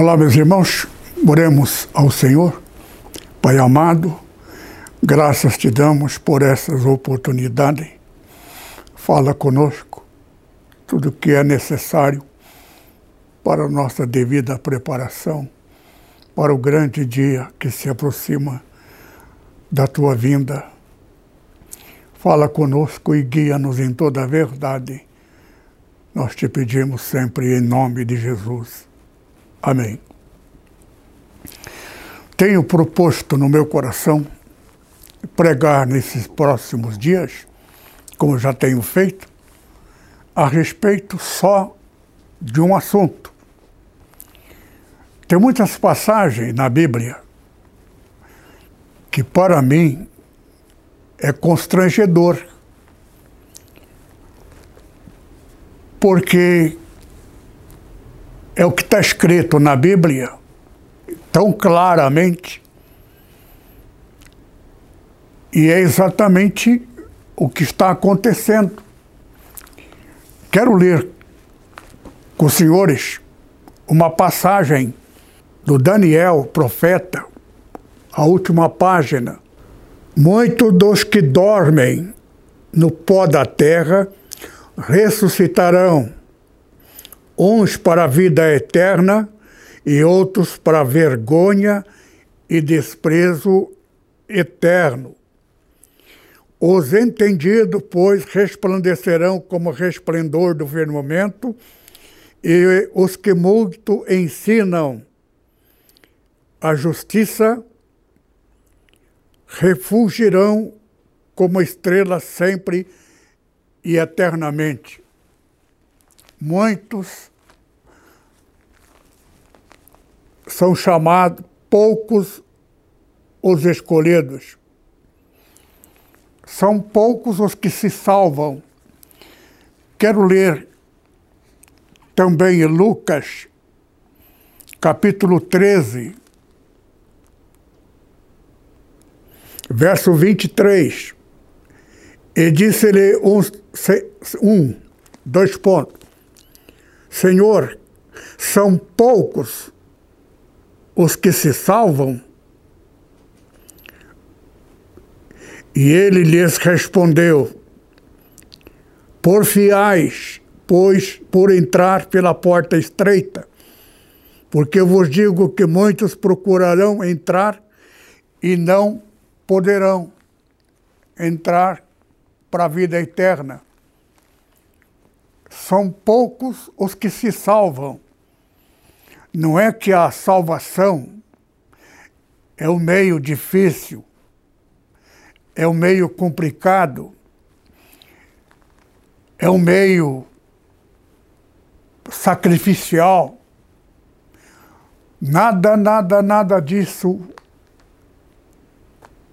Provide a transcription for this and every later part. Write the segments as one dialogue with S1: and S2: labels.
S1: Olá, meus irmãos, oremos ao Senhor. Pai amado, graças te damos por essas oportunidades. Fala conosco tudo o que é necessário para a nossa devida preparação para o grande dia que se aproxima da tua vinda. Fala conosco e guia-nos em toda a verdade. Nós te pedimos sempre em nome de Jesus. Amém. Tenho proposto no meu coração pregar nesses próximos dias, como já tenho feito, a respeito só de um assunto. Tem muitas passagens na Bíblia que, para mim, é constrangedor. Porque é o que está escrito na Bíblia, tão claramente, e é exatamente o que está acontecendo. Quero ler com os senhores uma passagem do Daniel, profeta, a última página. Muitos dos que dormem no pó da terra ressuscitarão uns para a vida eterna e outros para vergonha e desprezo eterno. Os entendidos, pois, resplandecerão como resplendor do firmamento, e os que muito ensinam a justiça refugirão como estrelas sempre e eternamente muitos são chamados, poucos os escolhidos. São poucos os que se salvam. Quero ler também em Lucas, capítulo 13, verso 23. E disse-lhe um, um, dois pontos. Senhor, são poucos os que se salvam? E ele lhes respondeu: Porfiais, pois, por entrar pela porta estreita, porque vos digo que muitos procurarão entrar e não poderão entrar para a vida eterna são poucos os que se salvam. Não é que a salvação é um meio difícil, é um meio complicado, é um meio sacrificial. Nada, nada, nada disso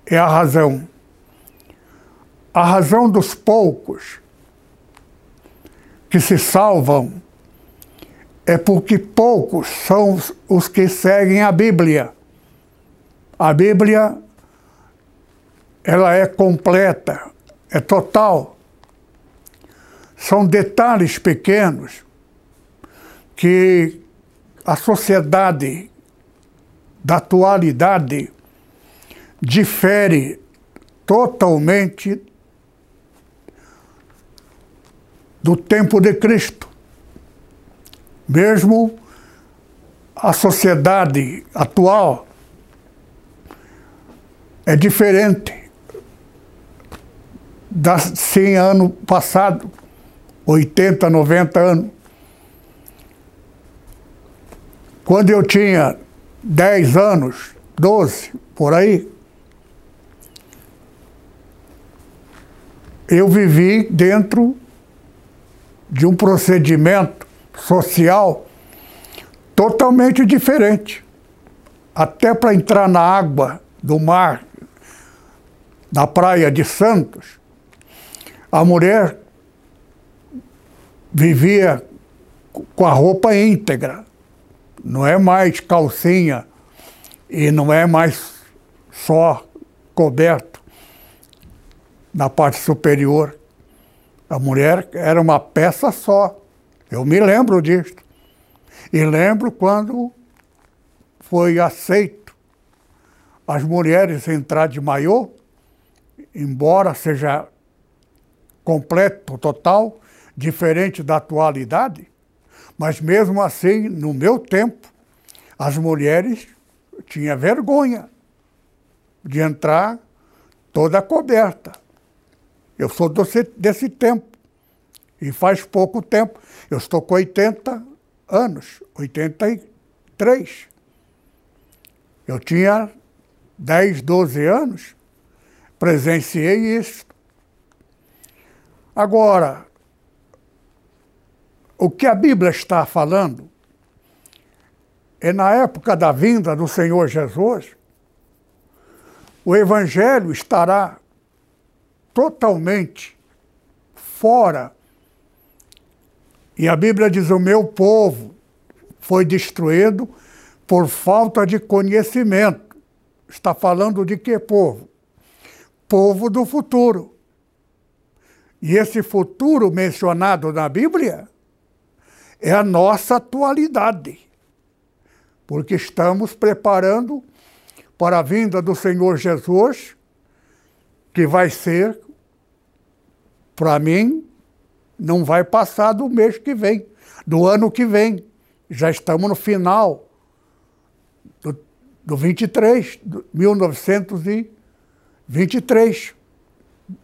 S1: é a razão. A razão dos poucos que se salvam é porque poucos são os que seguem a Bíblia. A Bíblia ela é completa, é total. São detalhes pequenos que a sociedade da atualidade difere totalmente do tempo de Cristo. Mesmo a sociedade atual é diferente das 100 anos passados, 80, 90 anos. Quando eu tinha 10 anos, 12, por aí, eu vivi dentro de um procedimento social totalmente diferente. Até para entrar na água do mar, na praia de Santos, a mulher vivia com a roupa íntegra. Não é mais calcinha e não é mais só coberto na parte superior. A mulher era uma peça só. Eu me lembro disso. E lembro quando foi aceito as mulheres entrar de maiô, embora seja completo, total, diferente da atualidade, mas mesmo assim, no meu tempo, as mulheres tinham vergonha de entrar toda coberta. Eu sou desse, desse tempo. E faz pouco tempo. Eu estou com 80 anos, 83. Eu tinha 10, 12 anos, presenciei isso. Agora, o que a Bíblia está falando é na época da vinda do Senhor Jesus, o Evangelho estará totalmente fora. E a Bíblia diz: o meu povo foi destruído por falta de conhecimento. Está falando de que povo? Povo do futuro. E esse futuro mencionado na Bíblia é a nossa atualidade, porque estamos preparando para a vinda do Senhor Jesus, que vai ser para mim, não vai passar do mês que vem, do ano que vem. Já estamos no final do, do 23, do 1923.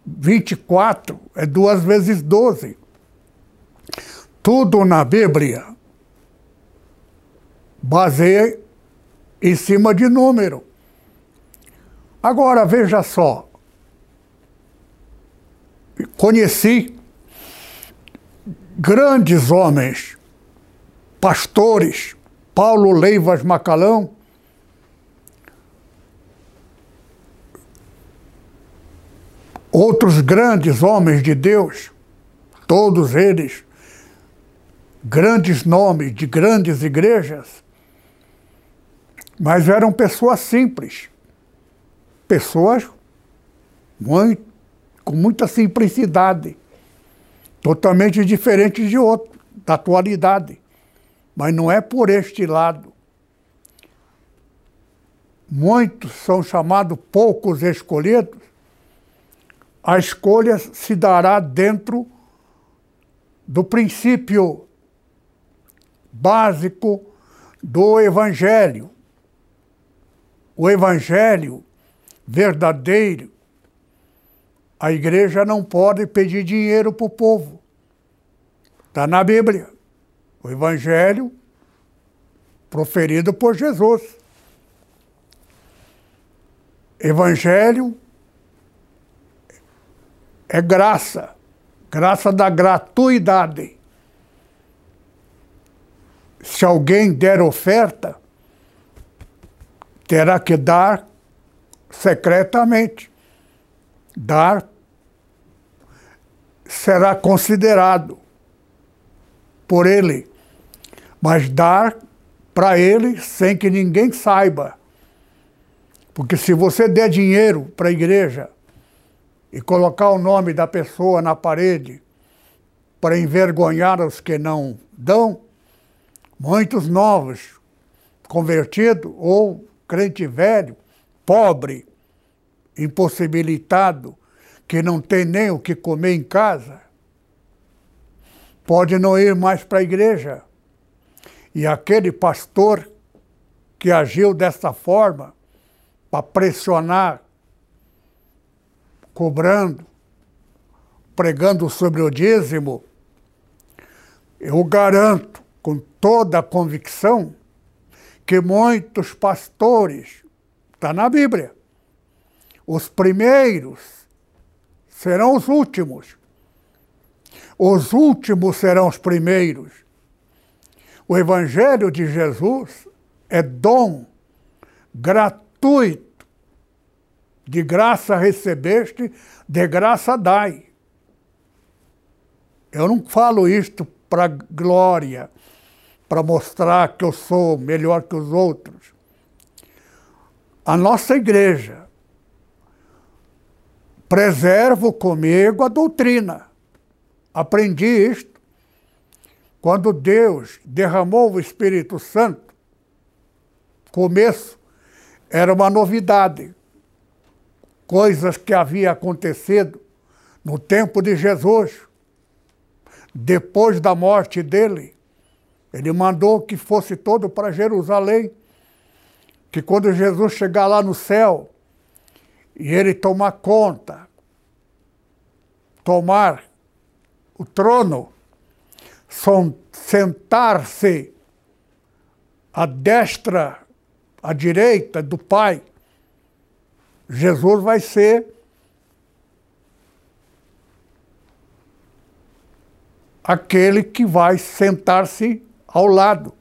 S1: 24 é duas vezes 12. Tudo na Bíblia baseia em cima de número. Agora veja só, conheci grandes homens, pastores, Paulo Leivas Macalão, outros grandes homens de Deus, todos eles grandes nomes de grandes igrejas, mas eram pessoas simples, pessoas muito com muita simplicidade, totalmente diferente de outro, da atualidade. Mas não é por este lado. Muitos são chamados poucos escolhidos. A escolha se dará dentro do princípio básico do Evangelho. O Evangelho verdadeiro a igreja não pode pedir dinheiro para o povo. Está na Bíblia. O Evangelho proferido por Jesus. Evangelho é graça, graça da gratuidade. Se alguém der oferta, terá que dar secretamente. Dar será considerado por ele, mas dar para ele sem que ninguém saiba. Porque se você der dinheiro para a igreja e colocar o nome da pessoa na parede para envergonhar os que não dão, muitos novos, convertidos ou crente velho, pobre, impossibilitado, que não tem nem o que comer em casa, pode não ir mais para a igreja. E aquele pastor que agiu dessa forma, para pressionar, cobrando, pregando sobre o dízimo, eu garanto com toda a convicção que muitos pastores, está na Bíblia, os primeiros serão os últimos. Os últimos serão os primeiros. O Evangelho de Jesus é dom gratuito. De graça recebeste, de graça dai. Eu não falo isto para glória, para mostrar que eu sou melhor que os outros. A nossa igreja preserva comigo a doutrina. Aprendi isto quando Deus derramou o Espírito Santo. Começo era uma novidade, coisas que havia acontecido no tempo de Jesus depois da morte dele, ele mandou que fosse todo para Jerusalém, que quando Jesus chegar lá no céu e ele tomar conta, tomar o trono, sentar-se à destra, à direita do Pai, Jesus vai ser aquele que vai sentar-se ao lado.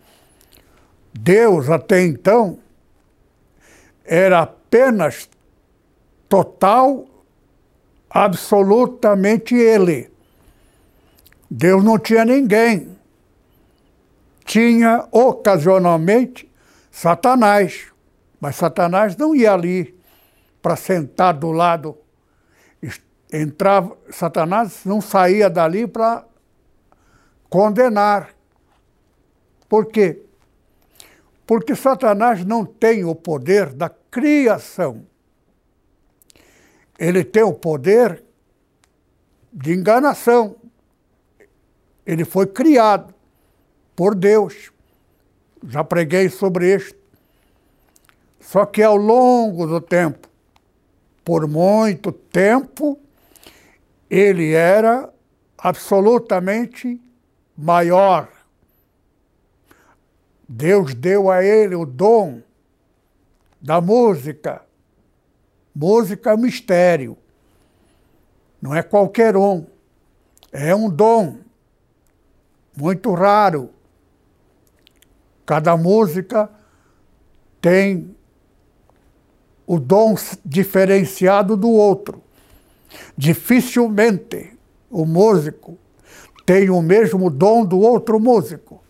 S1: Deus, até então, era apenas total, absolutamente Ele. Deus não tinha ninguém. Tinha ocasionalmente Satanás, mas Satanás não ia ali para sentar do lado. Entrava, Satanás não saía dali para condenar. Por quê? Porque Satanás não tem o poder da criação. Ele tem o poder de enganação. Ele foi criado por Deus. Já preguei sobre isso. Só que ao longo do tempo, por muito tempo, ele era absolutamente maior. Deus deu a ele o dom da música. Música é mistério. Não é qualquer um. É um dom muito raro. Cada música tem o dom diferenciado do outro. Dificilmente o músico tem o mesmo dom do outro músico.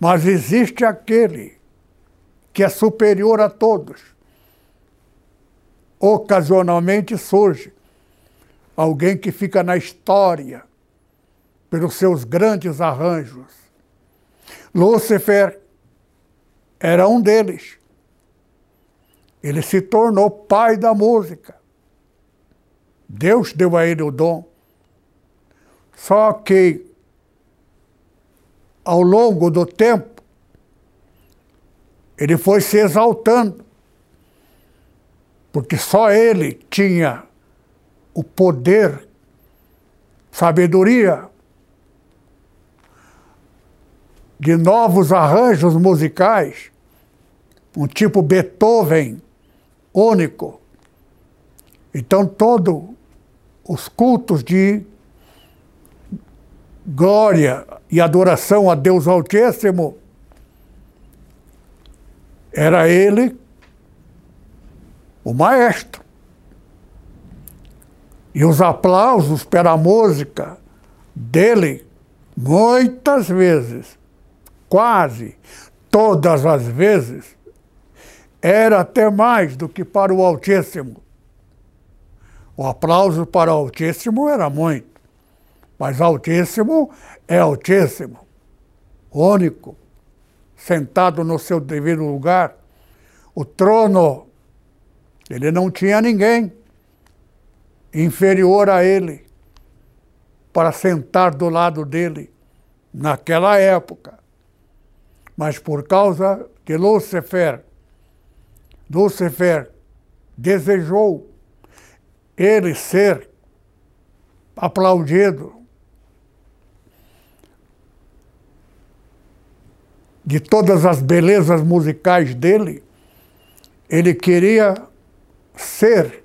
S1: Mas existe aquele que é superior a todos. Ocasionalmente surge alguém que fica na história pelos seus grandes arranjos. Lúcifer era um deles. Ele se tornou pai da música. Deus deu a ele o dom. Só que, ao longo do tempo, ele foi se exaltando, porque só ele tinha o poder, sabedoria de novos arranjos musicais, um tipo Beethoven único. Então, todos os cultos de glória e adoração a Deus Altíssimo, era ele o maestro. E os aplausos pela música dele, muitas vezes, quase todas as vezes, era até mais do que para o Altíssimo. O aplauso para o Altíssimo era muito. Mas Altíssimo é Altíssimo, único, sentado no seu devido lugar. O trono, ele não tinha ninguém inferior a ele para sentar do lado dele naquela época. Mas por causa de Lúcifer, Lúcifer desejou ele ser aplaudido de todas as belezas musicais dele, ele queria ser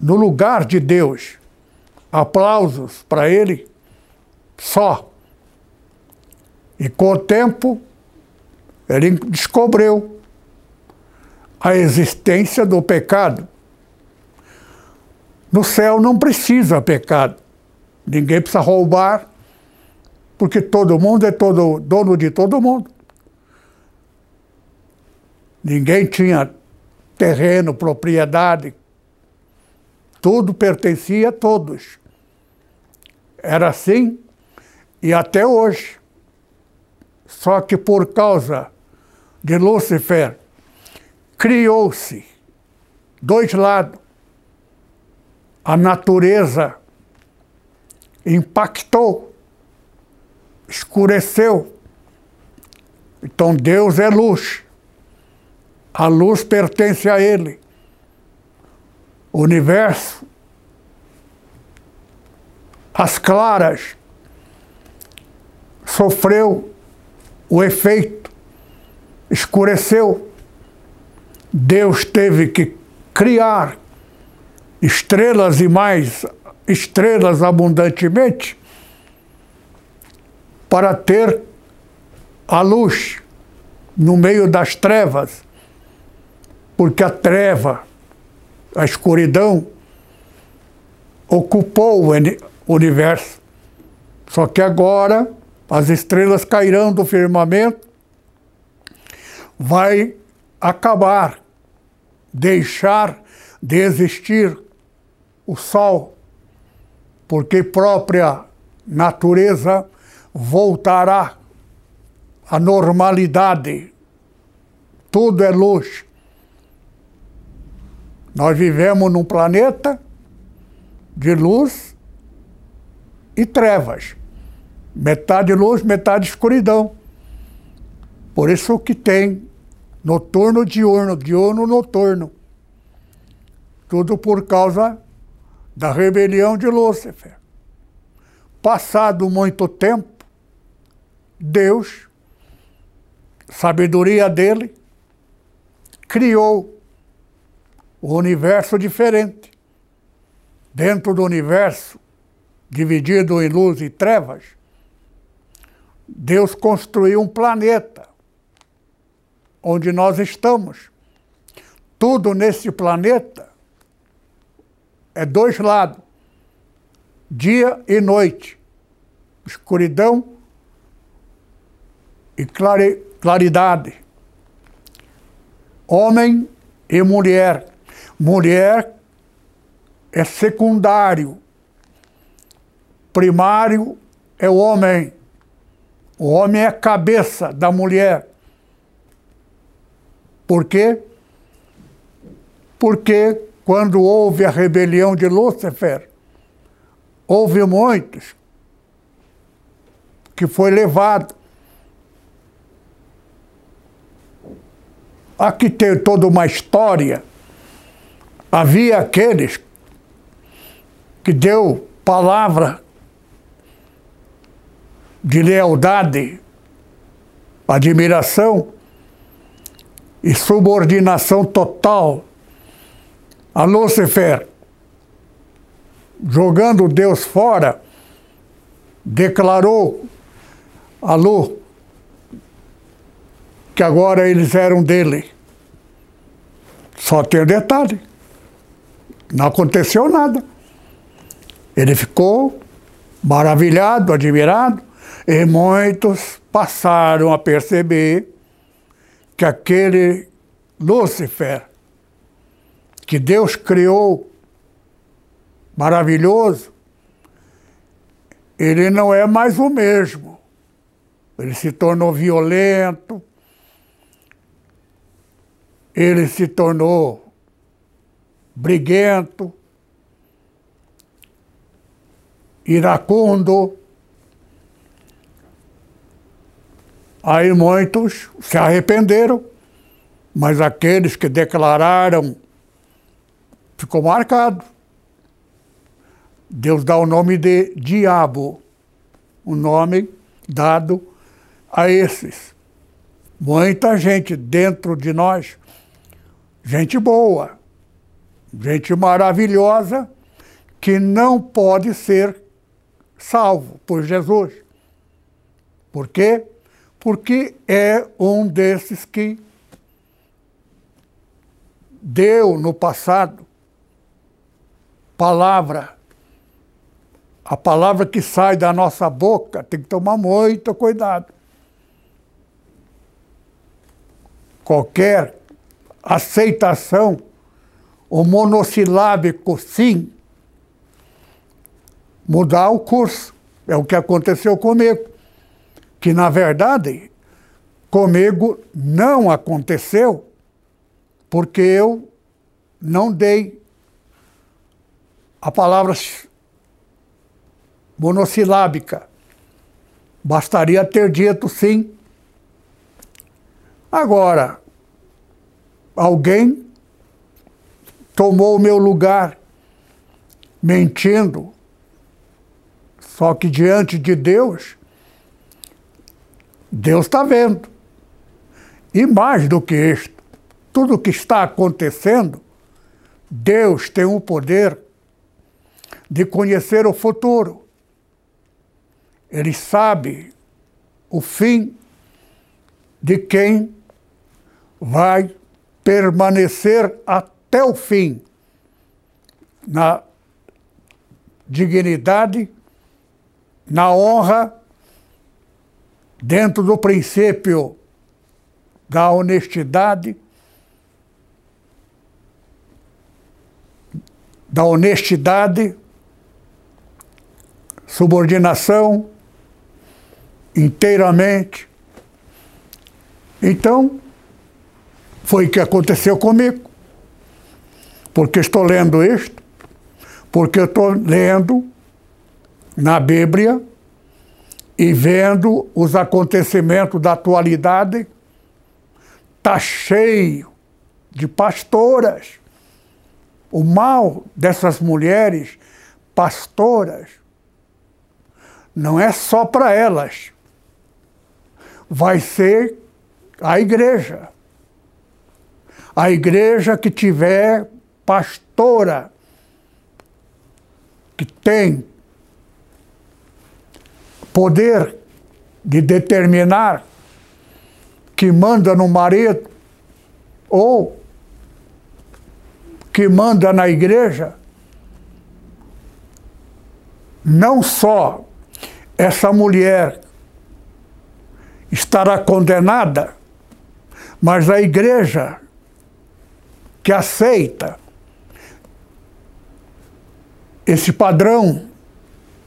S1: no lugar de Deus. Aplausos para ele só, E com o tempo, ele descobriu a existência do pecado. No céu não precisa pecado. Ninguém precisa roubar, porque todo mundo é todo dono de todo mundo. Ninguém tinha terreno, propriedade. Tudo pertencia a todos. Era assim e até hoje. Só que por causa de Lúcifer, criou-se dois lados. A natureza impactou, escureceu. Então Deus é luz. A luz pertence a Ele. O universo, as claras, sofreu o efeito, escureceu. Deus teve que criar estrelas e mais estrelas abundantemente para ter a luz no meio das trevas, porque a treva, a escuridão, ocupou o universo. Só que agora as estrelas cairão do firmamento, vai acabar, deixar de existir o sol porque própria natureza voltará à normalidade. Tudo é luz. Nós vivemos num planeta de luz e trevas. Metade luz, metade escuridão. Por isso que tem noturno, diurno, diurno, noturno. Tudo por causa da rebelião de Lúcifer. Passado muito tempo, Deus, sabedoria dele, criou o universo diferente. Dentro do universo dividido em luz e trevas, Deus construiu um planeta onde nós estamos. Tudo nesse planeta é dois lados: dia e noite, escuridão e claridade. Homem e mulher. Mulher é secundário. Primário é o homem. O homem é a cabeça da mulher. Por quê? Porque quando houve a rebelião de Lúcifer, houve muitos que foi levado. Aqui tem toda uma história. Havia aqueles que deu palavra de lealdade, admiração e subordinação total a Lúcifer, jogando Deus fora, declarou a Lu que agora eles eram dele. Só tem um detalhe: não aconteceu nada. Ele ficou maravilhado, admirado, e muitos passaram a perceber que aquele Lúcifer que Deus criou maravilhoso, ele não é mais o mesmo. Ele se tornou violento, ele se tornou briguento, iracundo. Aí muitos se arrependeram, mas aqueles que declararam ficou marcado. Deus dá o nome de diabo, o nome dado a esses. Muita gente dentro de nós, gente boa, gente maravilhosa, que não pode ser salvo por Jesus. Por quê? porque é um desses que deu no passado palavra. A palavra que sai da nossa boca tem que tomar muito cuidado. Qualquer aceitação, o monossilábico sim, mudar o curso. É o que aconteceu comigo. Que, na verdade, comigo não aconteceu porque eu não dei a palavra monossilábica. Bastaria ter dito sim. Agora, alguém tomou o meu lugar mentindo, só que diante de Deus, Deus está vendo. E mais do que isto, tudo o que está acontecendo, Deus tem o poder de conhecer o futuro. Ele sabe o fim de quem vai permanecer até o fim na dignidade, na honra, dentro do princípio da honestidade da honestidade, subordinação, inteiramente. Então, foi o que aconteceu comigo. Porque estou lendo isto, porque estou lendo na Bíblia e vendo os acontecimentos da atualidade, está cheio de pastoras o mal dessas mulheres pastoras não é só para elas, vai ser a igreja. A igreja que tiver pastora, que tem poder de determinar, que manda no marido, ou que manda na igreja, não só essa mulher estará condenada, mas a igreja que aceita esse padrão,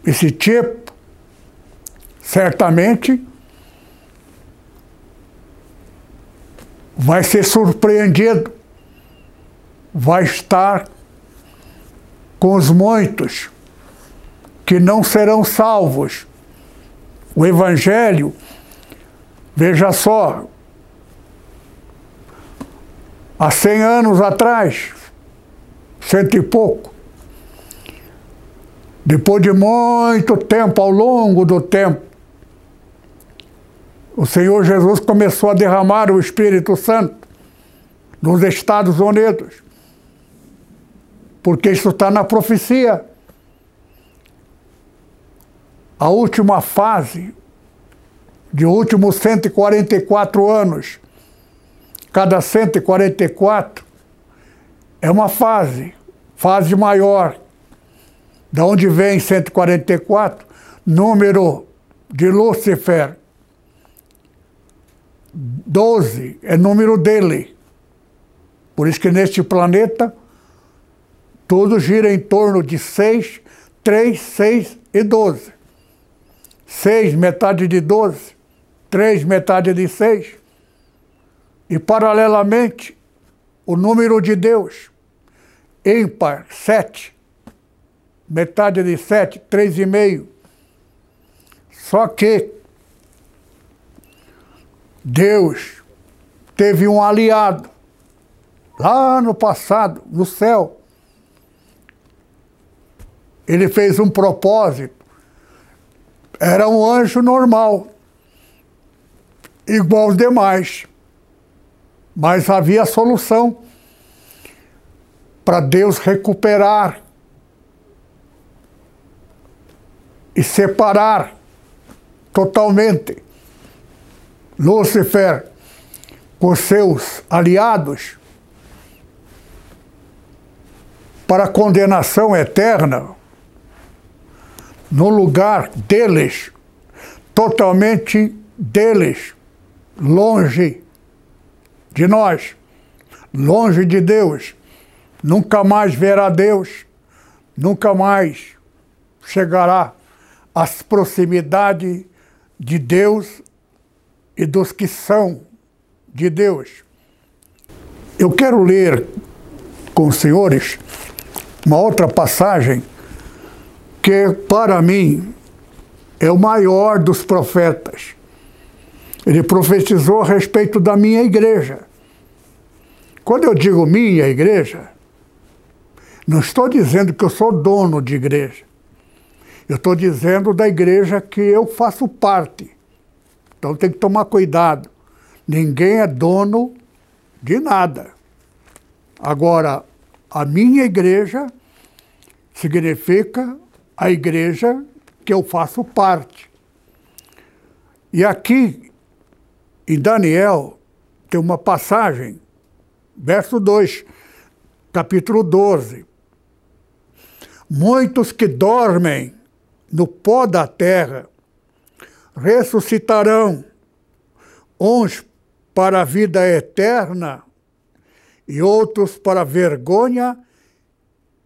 S1: esse tipo, certamente vai ser surpreendido vai estar com os muitos que não serão salvos. O Evangelho, veja só, há cem anos atrás, cento e pouco, depois de muito tempo, ao longo do tempo, o Senhor Jesus começou a derramar o Espírito Santo nos Estados Unidos porque isso está na profecia. A última fase, de últimos 144 anos, cada 144 é uma fase, fase maior. Da onde vem 144? Número de Lúcifer. 12 é número dele. Por isso que neste planeta tudo gira em torno de 6, 3, 6 e 12. 6, metade de 12. 3, metade de 6. E, paralelamente, o número de Deus, ímpar, 7. Metade de 7, 3,5. Só que Deus teve um aliado lá no passado, no céu, ele fez um propósito. Era um anjo normal, igual aos demais. Mas havia solução para Deus recuperar e separar totalmente Lúcifer com seus aliados para condenação eterna, no lugar deles, totalmente deles, longe de nós, longe de Deus, nunca mais verá Deus, nunca mais chegará às proximidades de Deus e dos que são de Deus. Eu quero ler com os senhores uma outra passagem que, para mim, é o maior dos profetas. Ele profetizou a respeito da minha igreja. Quando eu digo minha igreja, não estou dizendo que eu sou dono de igreja. Eu estou dizendo da igreja que eu faço parte. Então tem que tomar cuidado. Ninguém é dono de nada. Agora, a minha igreja significa a igreja que eu faço parte. E aqui, em Daniel, tem uma passagem, verso 2, capítulo 12. Muitos que dormem no pó da terra ressuscitarão, uns para a vida eterna e outros para vergonha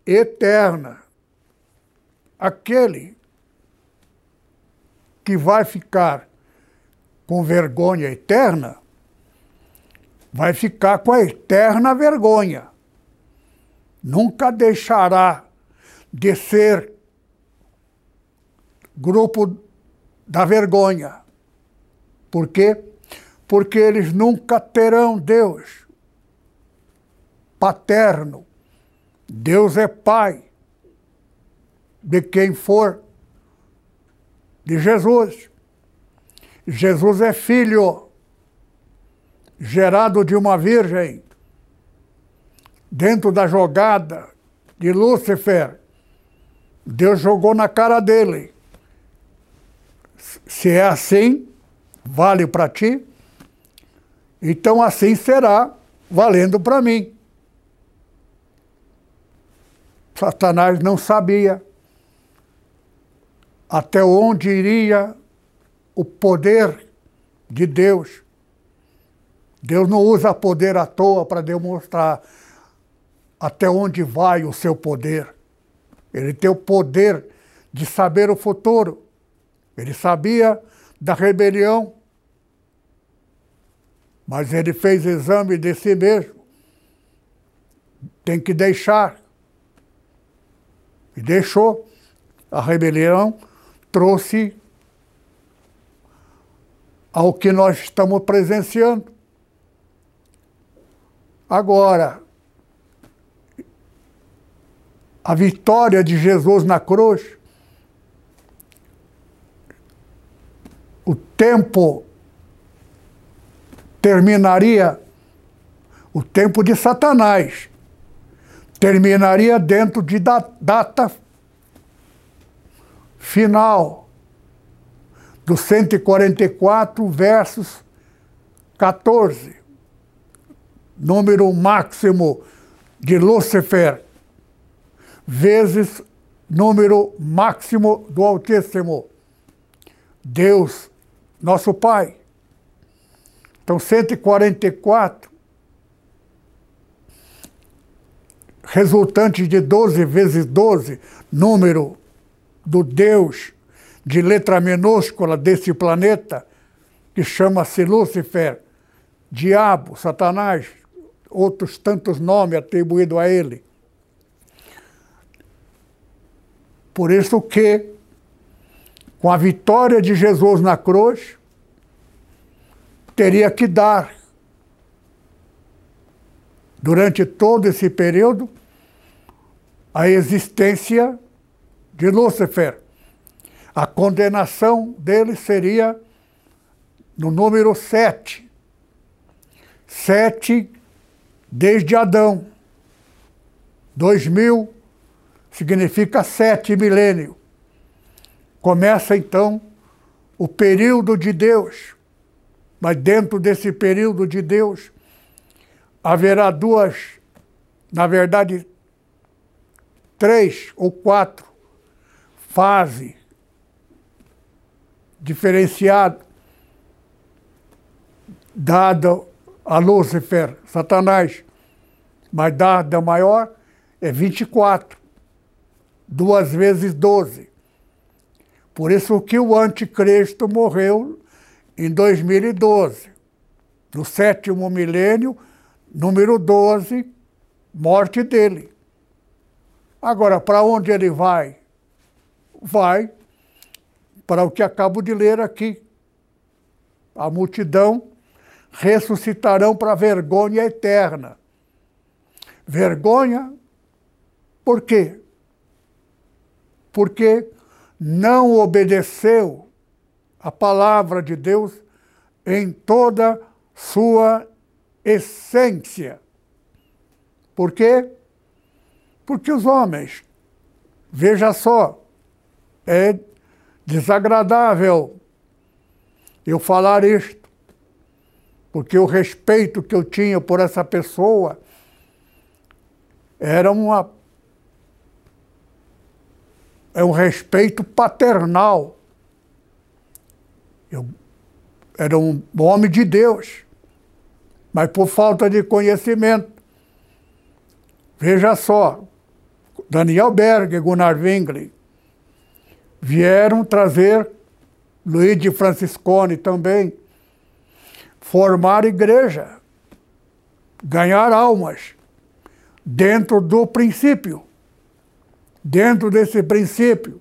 S1: eterna. Aquele que vai ficar com vergonha eterna, vai ficar com a eterna vergonha. Nunca deixará de ser grupo da vergonha. Por quê? Porque eles nunca terão Deus paterno. Deus é pai de quem for de Jesus. Jesus é filho gerado de uma virgem dentro da jogada de Lúcifer. Deus jogou na cara dele. Se é assim, vale para ti, então assim será valendo para mim. Satanás não sabia até onde iria o poder de Deus. Deus não usa poder à toa para demonstrar até onde vai o seu poder. Ele tem o poder de saber o futuro. Ele sabia da rebelião, mas ele fez exame de si mesmo. Tem que deixar. E deixou. A rebelião trouxe ao que nós estamos presenciando. Agora, a vitória de Jesus na cruz, o tempo terminaria, o tempo de Satanás, terminaria dentro de data final do 144 versos 14, número máximo de Lúcifer, vezes número máximo do Altíssimo, Deus, nosso Pai. Então, 144, resultante de 12 vezes 12, número do Deus de letra minúscula desse planeta, que chama-se Lúcifer, Diabo, Satanás, outros tantos nomes atribuídos a ele. Por isso que, com a vitória de Jesus na cruz, teria que dar, durante todo esse período, a existência de Lúcifer. A condenação dele seria no número sete. Sete desde Adão. Dois mil significa sete milênio. Começa então o período de Deus. Mas dentro desse período de Deus, haverá duas, na verdade, três ou quatro fases diferenciadas dada a Lúcifer, Satanás, mas dada maior é 24, duas vezes 12. Por isso que o anticristo morreu em 2012, no sétimo milênio, número 12, morte dele. Agora, para onde ele vai? Vai para o que acabo de ler aqui. A multidão ressuscitarão para vergonha eterna. Vergonha, por quê? Porque não obedeceu a palavra de Deus em toda sua essência. Por quê? Porque os homens, veja só, é desagradável eu falar isto, porque o respeito que eu tinha por essa pessoa era uma é um respeito paternal. Eu era um homem de Deus, mas por falta de conhecimento. Veja só, Daniel Berg e Gunnar Wingli vieram trazer Luigi Franciscone também formar igreja, ganhar almas, dentro do princípio. Dentro desse princípio,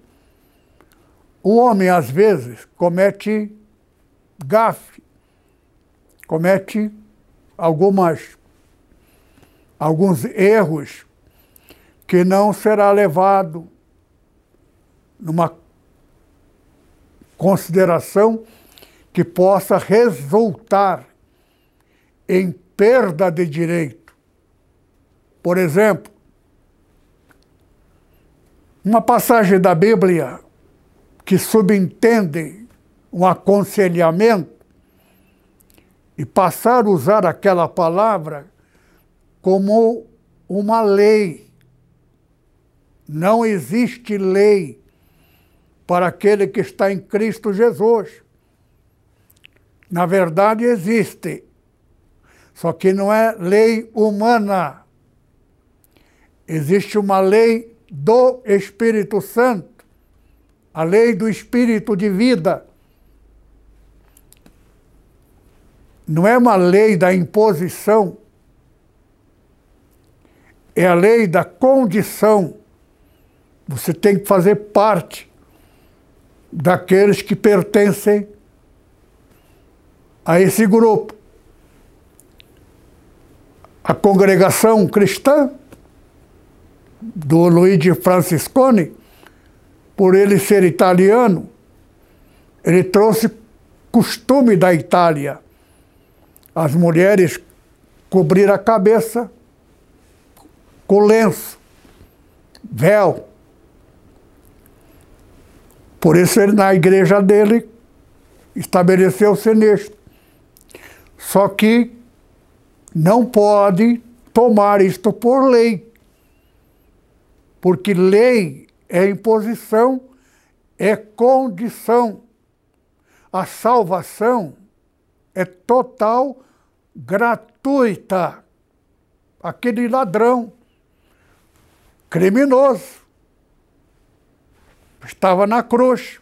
S1: o homem, às vezes, comete gafe, comete algumas, alguns erros que não será levado numa consideração que possa resultar em perda de direito. Por exemplo, uma passagem da Bíblia que subentende um aconselhamento e passar a usar aquela palavra como uma lei. Não existe lei para aquele que está em Cristo Jesus. Na verdade, existe. Só que não é lei humana. Existe uma lei do Espírito Santo, a lei do Espírito de vida. Não é uma lei da imposição, é a lei da condição. Você tem que fazer parte daqueles que pertencem a esse grupo. A congregação cristã do Luigi Franciscone, por ele ser italiano, ele trouxe costume da Itália. As mulheres cobrir a cabeça com lenço, véu. Por isso ele na igreja dele estabeleceu-se nisto. Só que não pode tomar isto por lei. Porque lei é imposição, é condição. A salvação é total, gratuita. Aquele ladrão, criminoso, estava na cruz.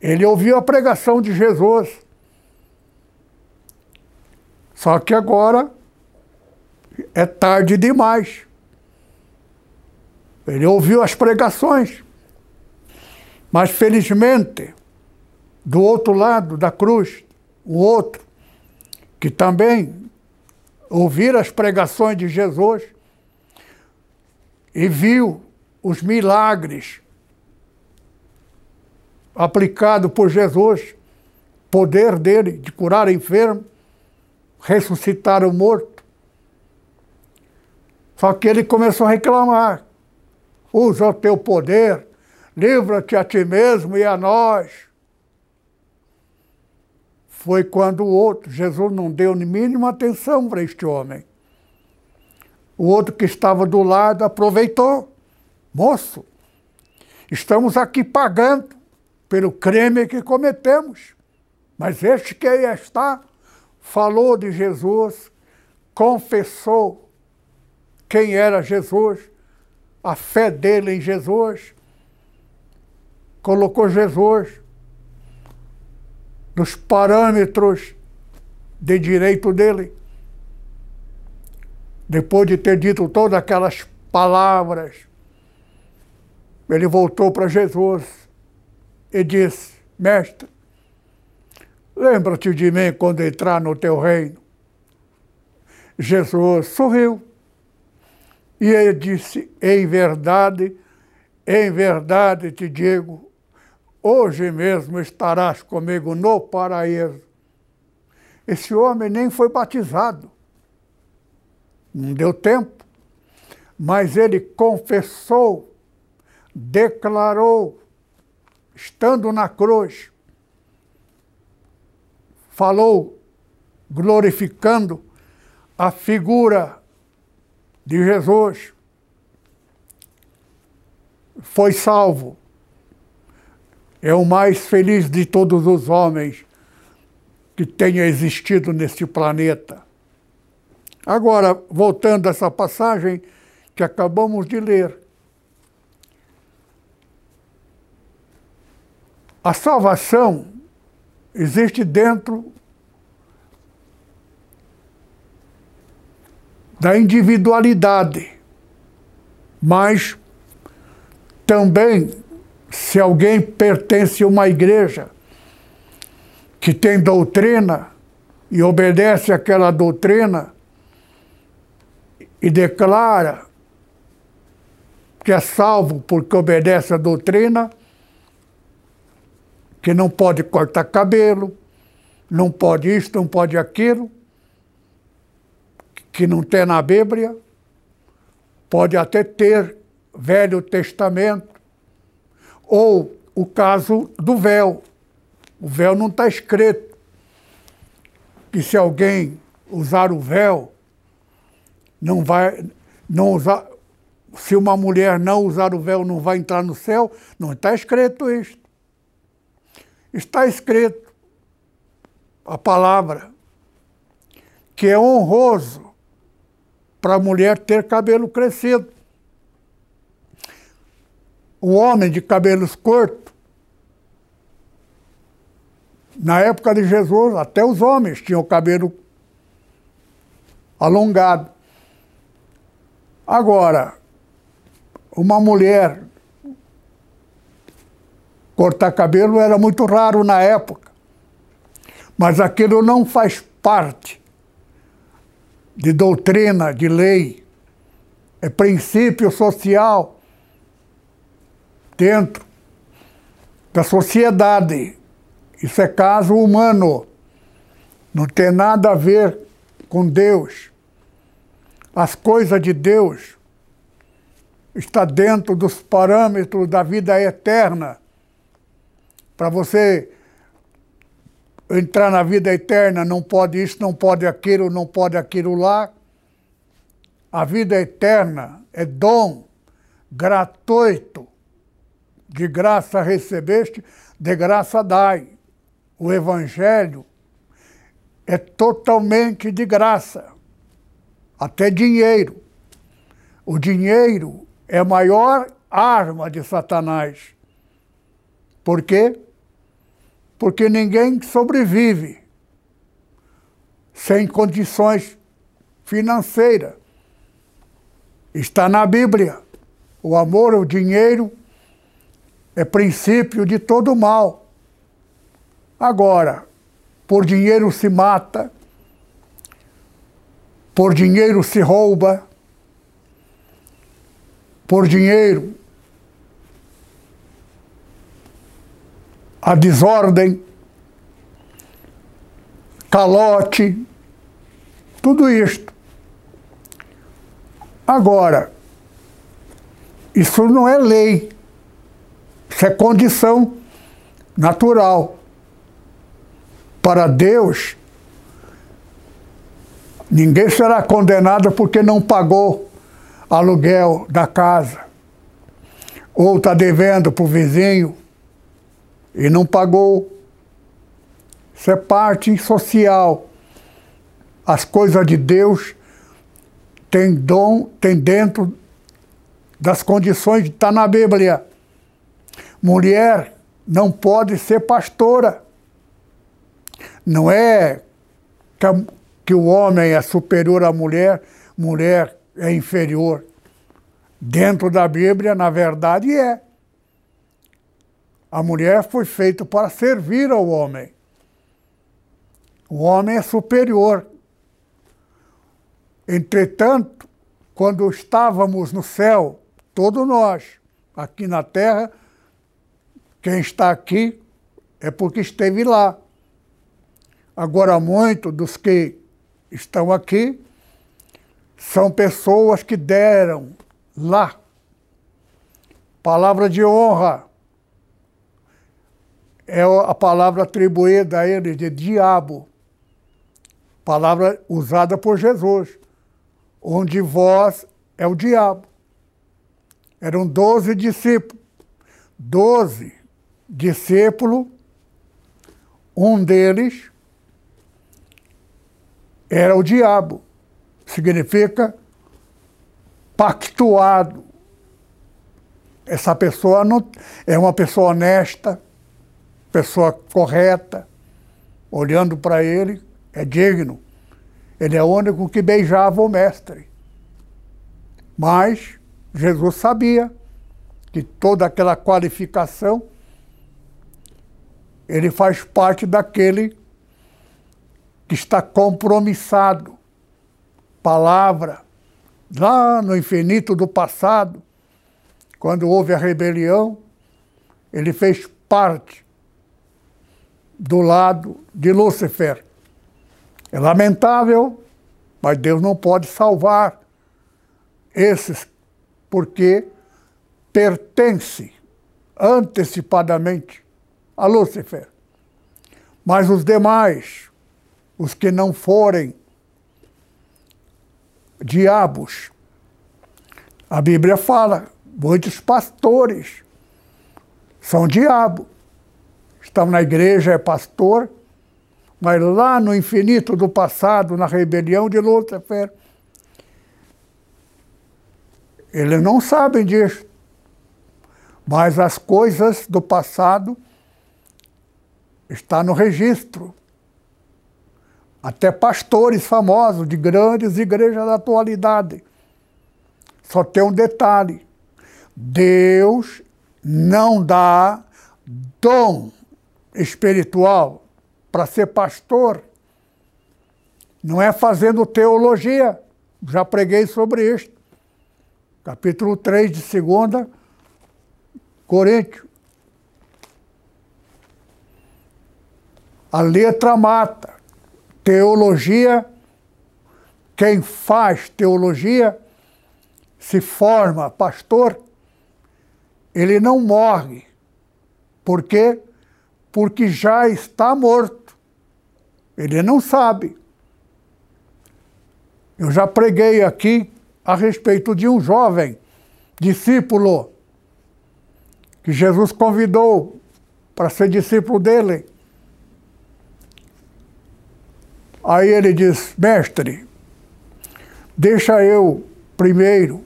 S1: Ele ouviu a pregação de Jesus só que agora é tarde demais. Ele ouviu as pregações. Mas felizmente, do outro lado da cruz, o outro, que também ouviu as pregações de Jesus e viu os milagres aplicados por Jesus, poder dele de curar enfermo, ressuscitar o morto. Só que ele começou a reclamar. Usa o teu poder, livra-te a ti mesmo e a nós. foi quando o outro, Jesus não deu nem mínima atenção para este homem. O outro que estava do lado aproveitou. Moço, estamos aqui pagando pelo crime que cometemos. Mas este que aí está falou de Jesus, confessou quem era Jesus, a fé dele em Jesus, colocou Jesus nos parâmetros de direito dele. Depois de ter dito todas aquelas palavras, ele voltou para Jesus e disse: Mestre, lembra-te de mim quando entrar no teu reino. Jesus sorriu e ele disse: Em verdade, em verdade te digo, hoje mesmo estarás comigo no paraíso. Esse homem nem foi batizado, não deu tempo, mas ele confessou, declarou, estando na cruz, falou, glorificando a figura de Jesus, foi salvo. É o mais feliz de todos os homens que tenha existido neste planeta. Agora, voltando a essa passagem que acabamos de ler. A salvação existe dentro da individualidade. Mas também, se alguém pertence a uma igreja que tem doutrina e obedece àquela doutrina e declara que é salvo porque obedece à doutrina, que não pode cortar cabelo, não pode isso, não pode aquilo, que não tem na Bíblia, pode até ter Velho Testamento, ou o caso do véu. O véu não está escrito que se alguém usar o véu, não vai, não usar, se uma mulher não usar o véu, não vai entrar no céu. Não está escrito isso. Está escrito a palavra que é honroso para a mulher ter cabelo crescido. O homem de cabelos curtos, na época de Jesus, até os homens tinham cabelo alongado. Agora, uma mulher cortar cabelo era muito raro na época, mas aquilo não faz parte de doutrina, de lei, é princípio social dentro da sociedade. Isso é caso humano. Não tem nada a ver com Deus. As coisas de Deus está dentro dos parâmetros da vida eterna. Para você entrar na vida eterna, não pode isso, não pode aquilo, não pode aquilo lá. A vida eterna é dom gratuito. De graça recebeste, de graça dai. O Evangelho é totalmente de graça, até dinheiro. O dinheiro é a maior arma de Satanás. Por quê? Porque ninguém sobrevive sem condições financeiras. Está na Bíblia. O amor ao dinheiro é princípio de todo mal. Agora, por dinheiro se mata, por dinheiro se rouba, por dinheiro a desordem, calote, tudo isto. Agora, isso não é lei, isso é condição natural. Para Deus, ninguém será condenado porque não pagou aluguel da casa, ou está devendo para o vizinho e não pagou. Isso é parte social. As coisas de Deus têm dom, tem dentro das condições de estar tá na Bíblia. Mulher não pode ser pastora. Não é que, a, que o homem é superior à mulher, mulher é inferior. Dentro da Bíblia, na verdade, é. A mulher foi feita para servir ao homem. O homem é superior. Entretanto, quando estávamos no céu, todos nós, aqui na terra, quem está aqui é porque esteve lá. Agora, muitos dos que estão aqui são pessoas que deram lá palavra de honra. É a palavra atribuída a ele de diabo palavra usada por Jesus, onde vós é o diabo. Eram doze discípulos. Doze discípulos, um deles era o diabo. Significa pactuado. Essa pessoa não, é uma pessoa honesta, pessoa correta, olhando para ele, é digno. Ele é o único que beijava o mestre. Mas Jesus sabia que toda aquela qualificação ele faz parte daquele que está compromissado. Palavra, lá no infinito do passado, quando houve a rebelião, ele fez parte do lado de Lúcifer. É lamentável, mas Deus não pode salvar esses, porque pertence antecipadamente a Lúcifer. Mas os demais, os que não forem diabos, a Bíblia fala, muitos pastores são diabo. Estão na igreja, é pastor, mas lá no infinito do passado, na rebelião de Lúcifer, eles não sabem disso. Mas as coisas do passado estão no registro. Até pastores famosos de grandes igrejas da atualidade. Só tem um detalhe: Deus não dá dom espiritual para ser pastor não é fazendo teologia. Já preguei sobre isso. Capítulo 3 de 2 Coríntios. A letra mata. Teologia, quem faz teologia, se forma pastor, ele não morre. Por quê? Porque já está morto. Ele não sabe. Eu já preguei aqui a respeito de um jovem discípulo que Jesus convidou para ser discípulo dele. Aí ele diz: Mestre, deixa eu primeiro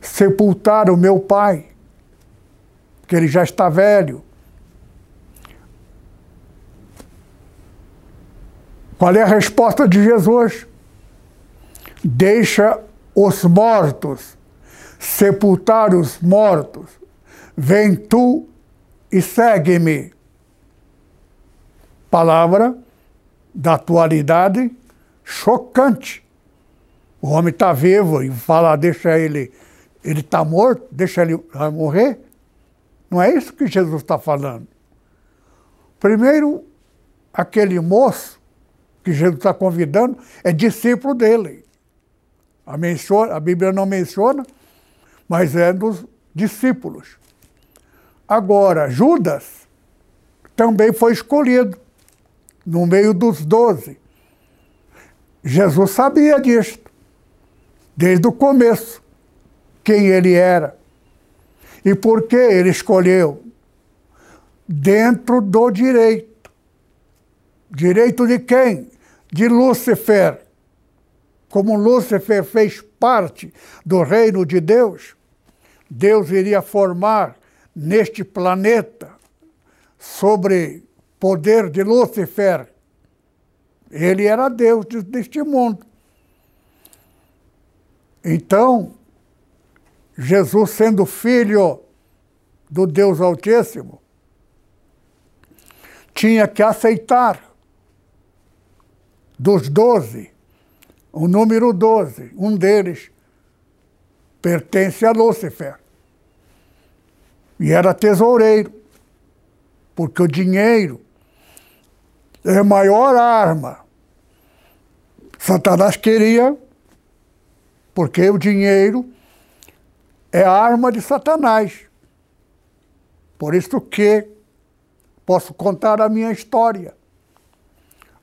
S1: sepultar o meu pai, que ele já está velho. Qual é a resposta de Jesus? Deixa os mortos sepultar os mortos. Vem tu e segue-me. Palavra da atualidade chocante. O homem está vivo e fala, deixa ele, ele está morto, deixa ele morrer. Não é isso que Jesus está falando. Primeiro, aquele moço que Jesus está convidando, é discípulo dele. A, menciona, a Bíblia não menciona, mas é dos discípulos. Agora, Judas também foi escolhido. no meio dos doze. Jesus sabia disso, desde o começo, quem ele era e por que ele escolheu. Dentro do direito. Direito de quem? De Lúcifer. Como Lúcifer fez parte do reino de Deus, Deus iria formar neste planeta, sobre poder de Lúcifer. Ele era Deus deste mundo. Então, Jesus, sendo filho do Deus Altíssimo, tinha que aceitar dos doze, o número doze, um deles pertence a Lúcifer. E era tesoureiro, porque o dinheiro é a maior arma. Satanás queria, porque o dinheiro é a arma de Satanás. Por isso que posso contar a minha história.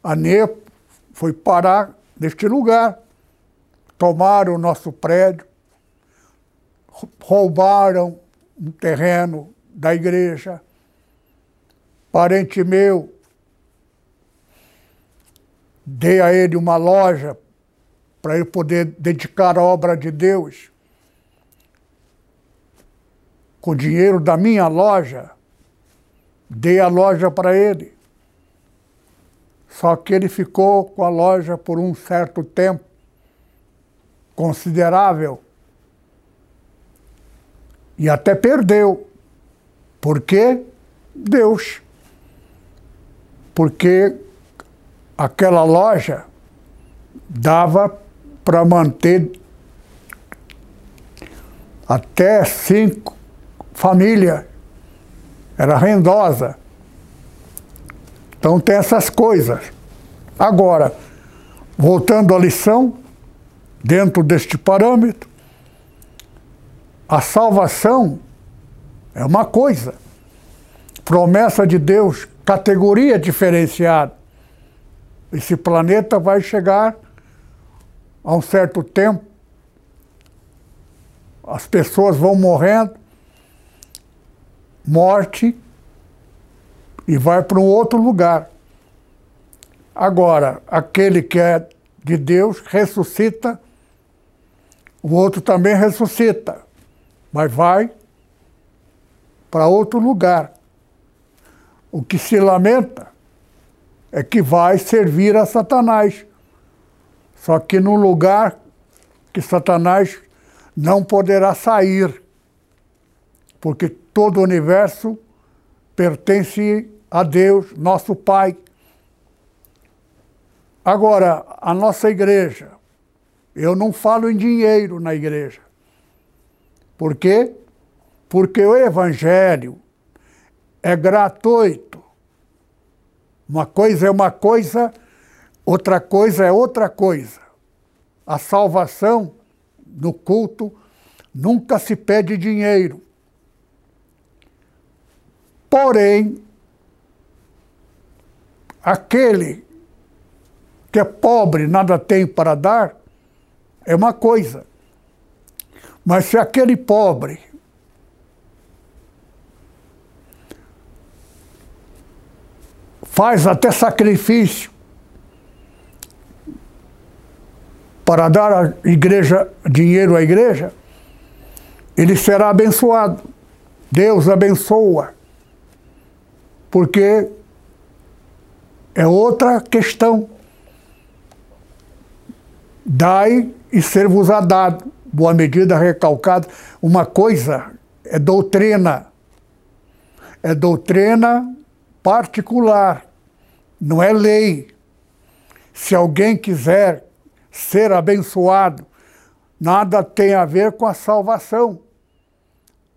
S1: A Nê foi parar neste lugar, tomaram o nosso prédio, roubaram um terreno da igreja. Parente meu, dei a ele uma loja para ele poder dedicar a obra de Deus. Com o dinheiro da minha loja, dei a loja para ele. Só que ele ficou com a loja por um certo tempo considerável e até perdeu. Por quê? Deus. Porque aquela loja dava para manter até cinco famílias. Era rendosa. Então tem essas coisas. Agora, voltando à lição, dentro deste parâmetro, a salvação é uma coisa. Promessa de Deus, categoria diferenciada. Esse planeta vai chegar a um certo tempo, as pessoas vão morrendo, morte, e vai para um outro lugar. Agora, aquele que é de Deus ressuscita, o outro também ressuscita mas vai para outro lugar. O que se lamenta é que vai servir a Satanás. Só que num lugar que Satanás não poderá sair, porque todo o universo pertence a Deus, nosso Pai. Agora, a nossa igreja, eu não falo em dinheiro na igreja. Por quê? Porque o Evangelho é gratuito. Uma coisa é uma coisa, outra coisa é outra coisa. A salvação no culto nunca se pede dinheiro. Porém, aquele que é pobre, nada tem para dar, é uma coisa. Mas se aquele pobre faz até sacrifício para dar à igreja dinheiro à igreja, ele será abençoado. Deus abençoa. Porque é outra questão. Dai e ser-vos-á dado boa medida recalcada, uma coisa é doutrina. É doutrina particular, não é lei. Se alguém quiser ser abençoado, nada tem a ver com a salvação.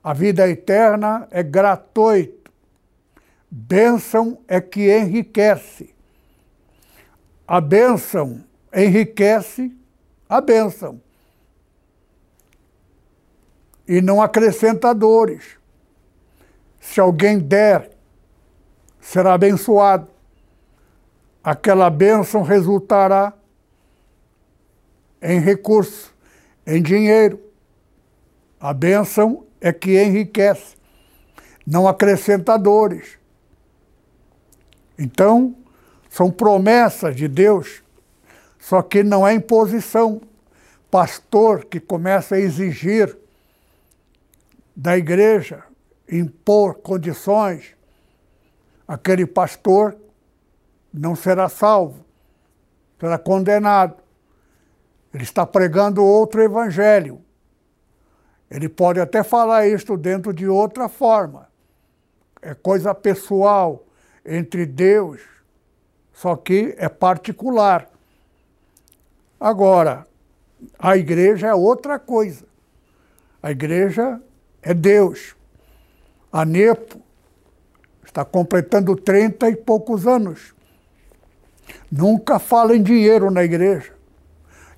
S1: A vida eterna é gratuito. Bênção é que enriquece. A bênção enriquece a bênção e não acrescenta dores. Se alguém der, será abençoado. aquela bênção resultará em recurso, em dinheiro. A bênção é que enriquece, não acrescenta dores. Então, são promessas de Deus, só que não é imposição. Pastor que começa a exigir da igreja, impor condições, aquele pastor não será salvo, será condenado. Ele está pregando outro evangelho. Ele pode até falar isto dentro de outra forma. É coisa pessoal entre Deus, só que é particular. Agora, a igreja é outra coisa. A igreja é Deus. A NEPO está completando 30 e poucos anos. Nunca fala em dinheiro na igreja.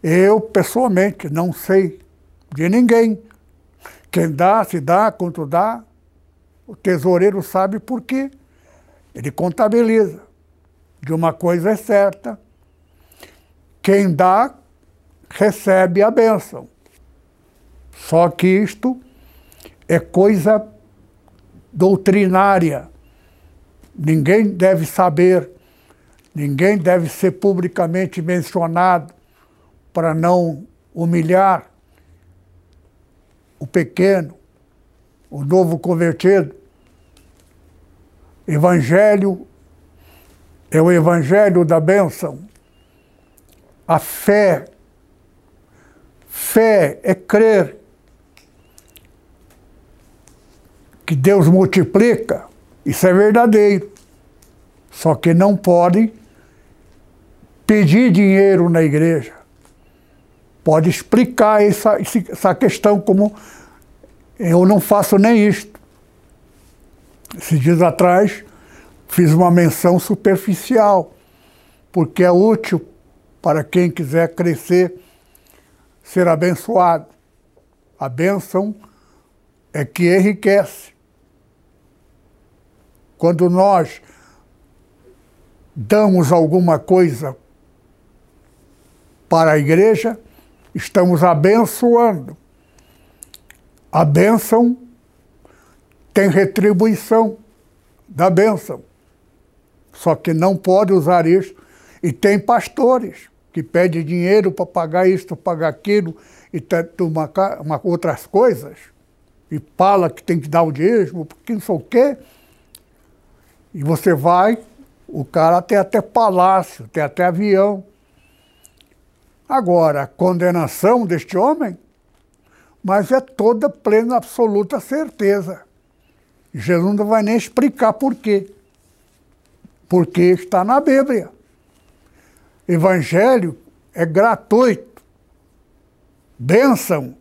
S1: Eu, pessoalmente, não sei de ninguém. Quem dá, se dá, quanto dá, o tesoureiro sabe por quê. Ele contabiliza. De uma coisa é certa. Quem dá, recebe a bênção. Só que isto é coisa doutrinária. Ninguém deve saber, ninguém deve ser publicamente mencionado para não humilhar o pequeno, o novo convertido. Evangelho é o evangelho da bênção. A fé. Fé é crer que Deus multiplica. Isso é verdadeiro. Só que não pode pedir dinheiro na igreja. Pode explicar essa, essa questão como eu não faço nem isto. Esses dias atrás fiz uma menção superficial, porque é útil para quem quiser crescer, ser abençoado. A bênção é que enriquece. Quando nós damos alguma coisa para a igreja, estamos abençoando. A bênção tem retribuição da bênção. Só que não pode usar isso. E tem pastores que pedem dinheiro para pagar isso, pagar aquilo e uma, uma, outras coisas. E fala que tem que dar o dízimo, porque não sei o quê. E você vai, o cara tem até palácio, tem até avião. Agora, a condenação deste homem, mas é toda plena, absoluta certeza. Jesus não vai nem explicar por quê. Porque está na Bíblia. Evangelho é gratuito. Bênção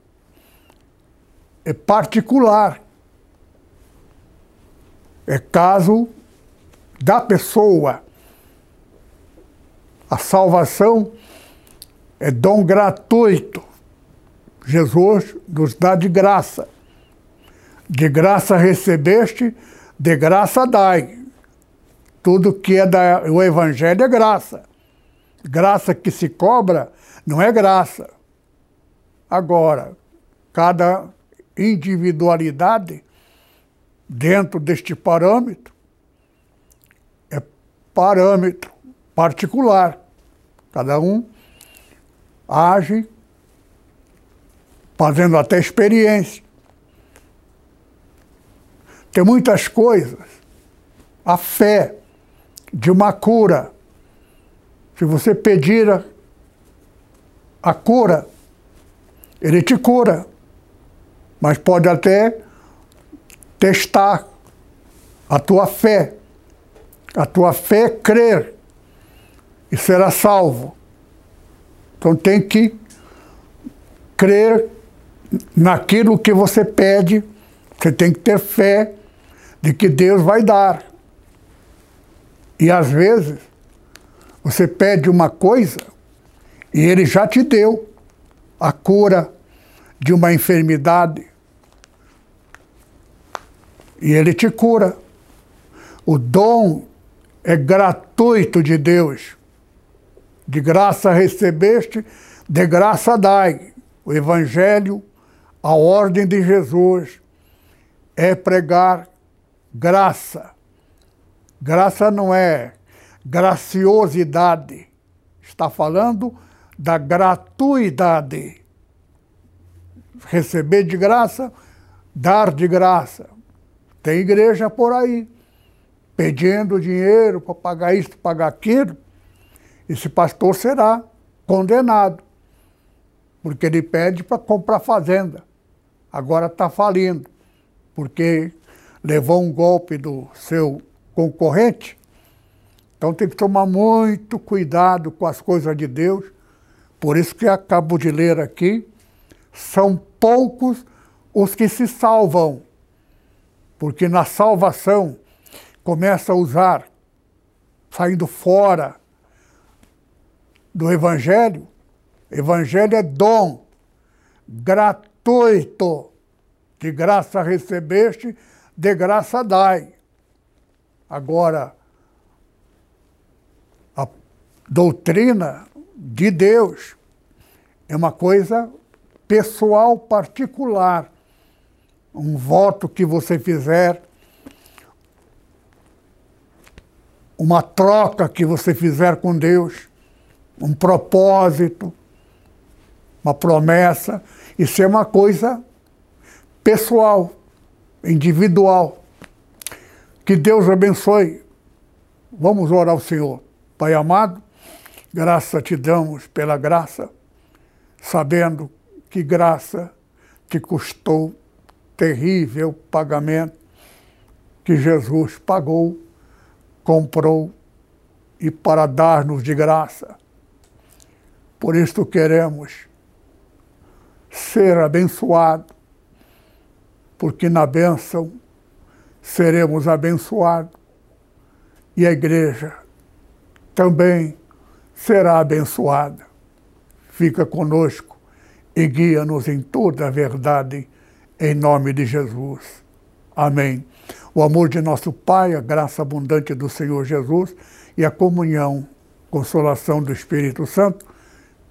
S1: é particular. É caso da pessoa. A salvação é dom gratuito. Jesus nos dá de graça. De graça recebeste, de graça dai. Tudo que é da, o Evangelho é graça. Graça que se cobra não é graça. Agora, cada individualidade dentro deste parâmetro é parâmetro particular. Cada um age fazendo até experiência. Tem muitas coisas. A fé de uma cura. Se você pedir a, a cura, ele te cura. Mas pode até testar a tua fé. A tua fé é crer e será salvo. Então tem que crer naquilo que você pede, você tem que ter fé de que Deus vai dar. E às vezes você pede uma coisa e ele já te deu a cura de uma enfermidade. E ele te cura. O dom é gratuito de Deus. De graça recebeste, de graça dai. O Evangelho, a ordem de Jesus, é pregar graça. Graça não é graciosidade. Está falando da gratuidade. Receber de graça, dar de graça. Tem igreja por aí pedindo dinheiro para pagar isso, pagar aquilo. Esse pastor será condenado, porque ele pede para comprar fazenda. Agora está falindo, porque levou um golpe do seu concorrente. Então tem que tomar muito cuidado com as coisas de Deus. Por isso que acabo de ler aqui, são poucos os que se salvam, porque na salvação começa a usar, saindo fora do Evangelho. Evangelho é dom, gratuito. De graça recebeste, de graça dai. Agora, a doutrina de Deus é uma coisa pessoal, particular. Um voto que você fizer uma troca que você fizer com Deus, um propósito, uma promessa. Isso é uma coisa pessoal, individual. Que Deus abençoe. Vamos orar ao Senhor. Pai amado, graça te damos pela graça, sabendo que graça te custou terrível pagamento que Jesus pagou comprou e para dar-nos de graça. Por isto queremos ser abençoados, porque na bênção seremos abençoados e a igreja também será abençoada. Fica conosco e guia-nos em toda a verdade, em nome de Jesus. Amém. O amor de nosso Pai, a graça abundante do Senhor Jesus e a comunhão, consolação do Espírito Santo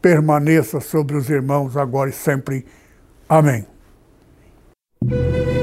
S1: permaneça sobre os irmãos agora e sempre. Amém. you.